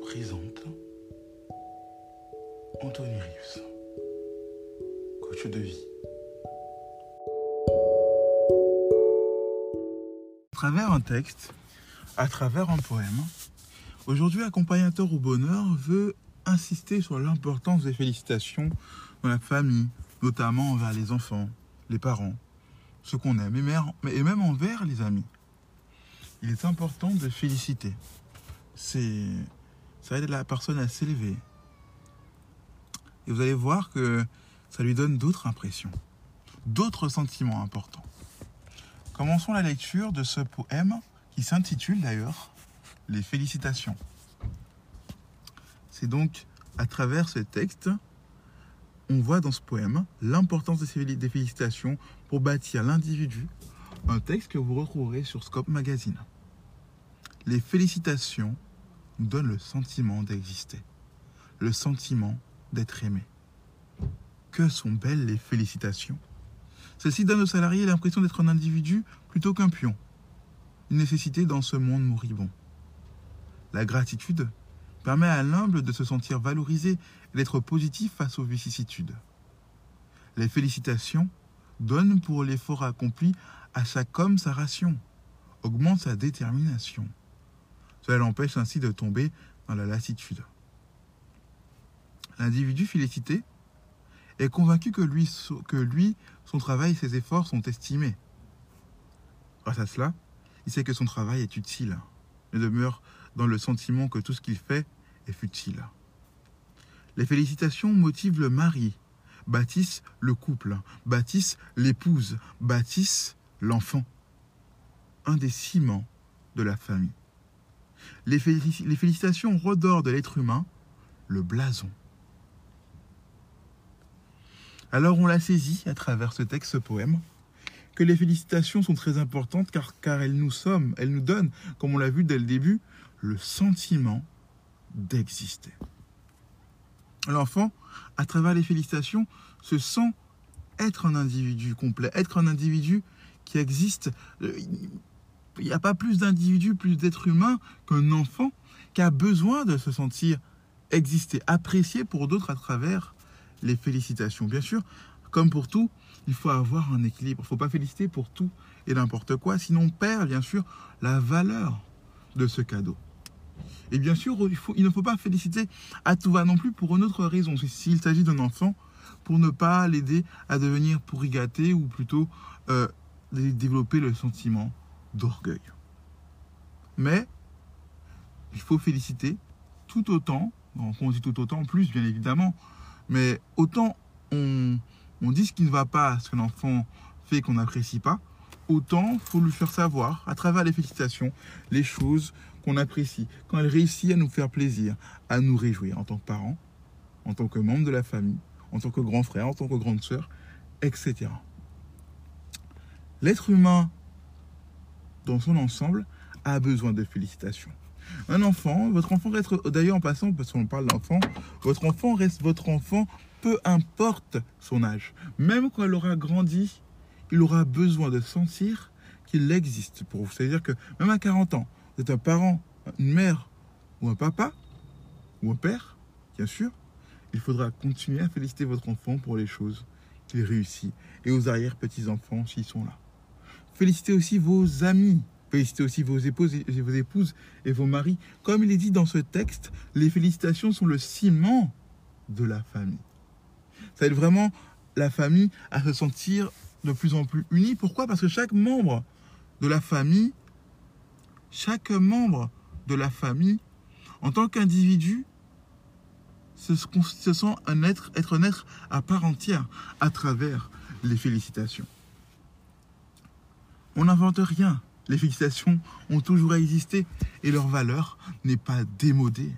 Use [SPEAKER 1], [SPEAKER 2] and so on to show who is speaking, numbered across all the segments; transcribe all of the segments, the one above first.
[SPEAKER 1] Présente Anthony Rives, coach de vie. À travers un texte, à travers un poème, aujourd'hui Accompagnateur au bonheur veut insister sur l'importance des félicitations dans la famille, notamment envers les enfants, les parents, ceux qu'on aime, et même envers les amis. Il est important de féliciter. C'est, ça aide la personne à s'élever. Et vous allez voir que ça lui donne d'autres impressions, d'autres sentiments importants. Commençons la lecture de ce poème qui s'intitule d'ailleurs Les félicitations. C'est donc à travers ce texte, on voit dans ce poème l'importance des féli- des félicitations pour bâtir l'individu, un texte que vous retrouverez sur Scope Magazine. Les félicitations donnent le sentiment d'exister, le sentiment d'être aimé. Que sont belles les félicitations Celles-ci donnent aux salariés l'impression d'être un individu plutôt qu'un pion, une nécessité dans ce monde moribond. La gratitude permet à l'humble de se sentir valorisé et d'être positif face aux vicissitudes. Les félicitations donnent pour l'effort accompli à chaque homme sa ration, augmentent sa détermination. Cela l'empêche ainsi de tomber dans la lassitude. L'individu félicité est convaincu que lui, son travail et ses efforts sont estimés. Grâce à cela, il sait que son travail est utile. Il demeure dans le sentiment que tout ce qu'il fait est futile. Les félicitations motivent le mari, bâtissent le couple, bâtissent l'épouse, bâtissent l'enfant. Un des ciments de la famille. Les, félici- les félicitations redorent de l'être humain le blason. Alors on l'a saisi à travers ce texte, ce poème, que les félicitations sont très importantes car, car elles nous sommes, elles nous donnent, comme on l'a vu dès le début, le sentiment d'exister. L'enfant, à travers les félicitations, se sent être un individu complet, être un individu qui existe. Il n'y a pas plus d'individus, plus d'êtres humains qu'un enfant qui a besoin de se sentir exister, apprécié pour d'autres à travers les félicitations. Bien sûr, comme pour tout, il faut avoir un équilibre. Il ne faut pas féliciter pour tout et n'importe quoi, sinon on perd bien sûr la valeur de ce cadeau. Et bien sûr, il, ne faut pas féliciter à tout va non plus pour une autre raison. S'il s'agit d'un enfant, pour ne pas l'aider à devenir pourri gâté ou plutôt euh, développer le sentiment d'orgueil. Mais il faut féliciter tout autant, quand on dit tout autant, plus bien évidemment, mais autant on, on dit ce qui ne va pas, ce que l'enfant fait qu'on n'apprécie pas, autant faut lui faire savoir, à travers les félicitations, les choses qu'on apprécie, quand elle réussit à nous faire plaisir, à nous réjouir en tant que parents, en tant que membre de la famille, en tant que grand frère, en tant que grande sœur, etc. L'être humain, dans son ensemble, a besoin de félicitations. Un enfant, votre enfant reste, d'ailleurs en passant, parce qu'on parle d'enfant, votre enfant reste votre enfant, peu importe son âge. Même quand il aura grandi, il aura besoin de sentir qu'il existe pour vous. C'est-à-dire que même à 40 ans, vous êtes un parent, une mère ou un papa, ou un père, bien sûr, il faudra continuer à féliciter votre enfant pour les choses qu'il réussit et aux arrière-petits-enfants s'ils sont là. Félicitez aussi vos amis, félicitez aussi vos épouses, et, vos épouses et vos maris. Comme il est dit dans ce texte, les félicitations sont le ciment de la famille. Ça aide vraiment la famille à se sentir de plus en plus unie. Pourquoi? Parce que chaque membre de la famille, chaque membre de la famille, en tant qu'individu, se, sent être un être à part entière à travers les félicitations. On n'invente rien. Les félicitations ont toujours existé et leur valeur n'est pas démodée.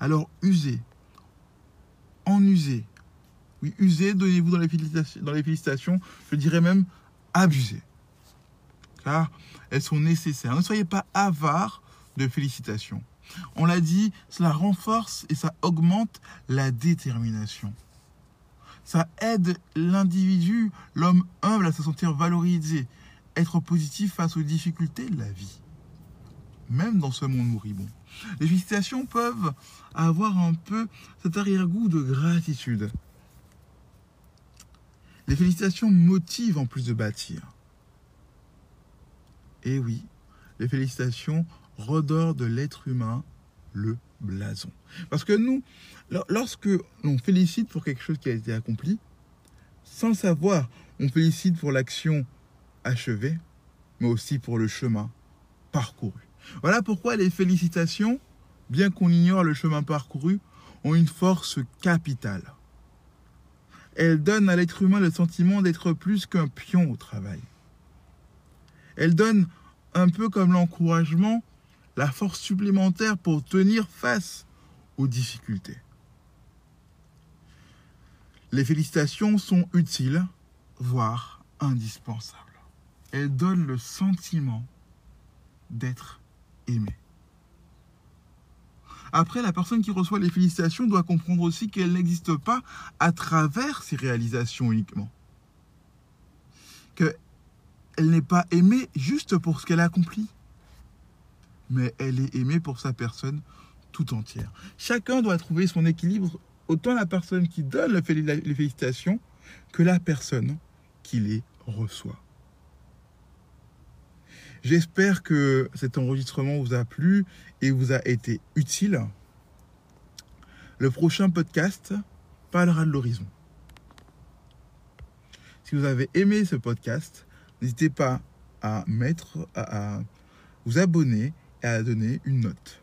[SPEAKER 1] Alors usez, en usez. Oui, usez, donnez-vous dans les, félicitations, dans les félicitations, je dirais même abusez. Car elles sont nécessaires. Ne soyez pas avares de félicitations. On l'a dit, cela renforce et ça augmente la détermination. Ça aide l'individu, l'homme humble, à se sentir valorisé, être positif face aux difficultés de la vie, même dans ce monde moribond. Les félicitations peuvent avoir un peu cet arrière-goût de gratitude. Les félicitations motivent en plus de bâtir. Et oui, les félicitations redore de l'être humain le blason. Parce que nous, lorsque l'on félicite pour quelque chose qui a été accompli, sans savoir, on félicite pour l'action achevée, mais aussi pour le chemin parcouru. Voilà pourquoi les félicitations, bien qu'on ignore le chemin parcouru, ont une force capitale. Elles donnent à l'être humain le sentiment d'être plus qu'un pion au travail. Elles donnent un peu comme l'encouragement la force supplémentaire pour tenir face aux difficultés. Les félicitations sont utiles, voire indispensables. Elles donnent le sentiment d'être aimé. Après, la personne qui reçoit les félicitations doit comprendre aussi qu'elle n'existe pas à travers ses réalisations uniquement. Qu'elle n'est pas aimée juste pour ce qu'elle a accompli mais elle est aimée pour sa personne tout entière. Chacun doit trouver son équilibre, autant la personne qui donne les félicitations que la personne qui les reçoit. J'espère que cet enregistrement vous a plu et vous a été utile. Le prochain podcast parlera de l'horizon. Si vous avez aimé ce podcast, n'hésitez pas à vous abonner à donner une note.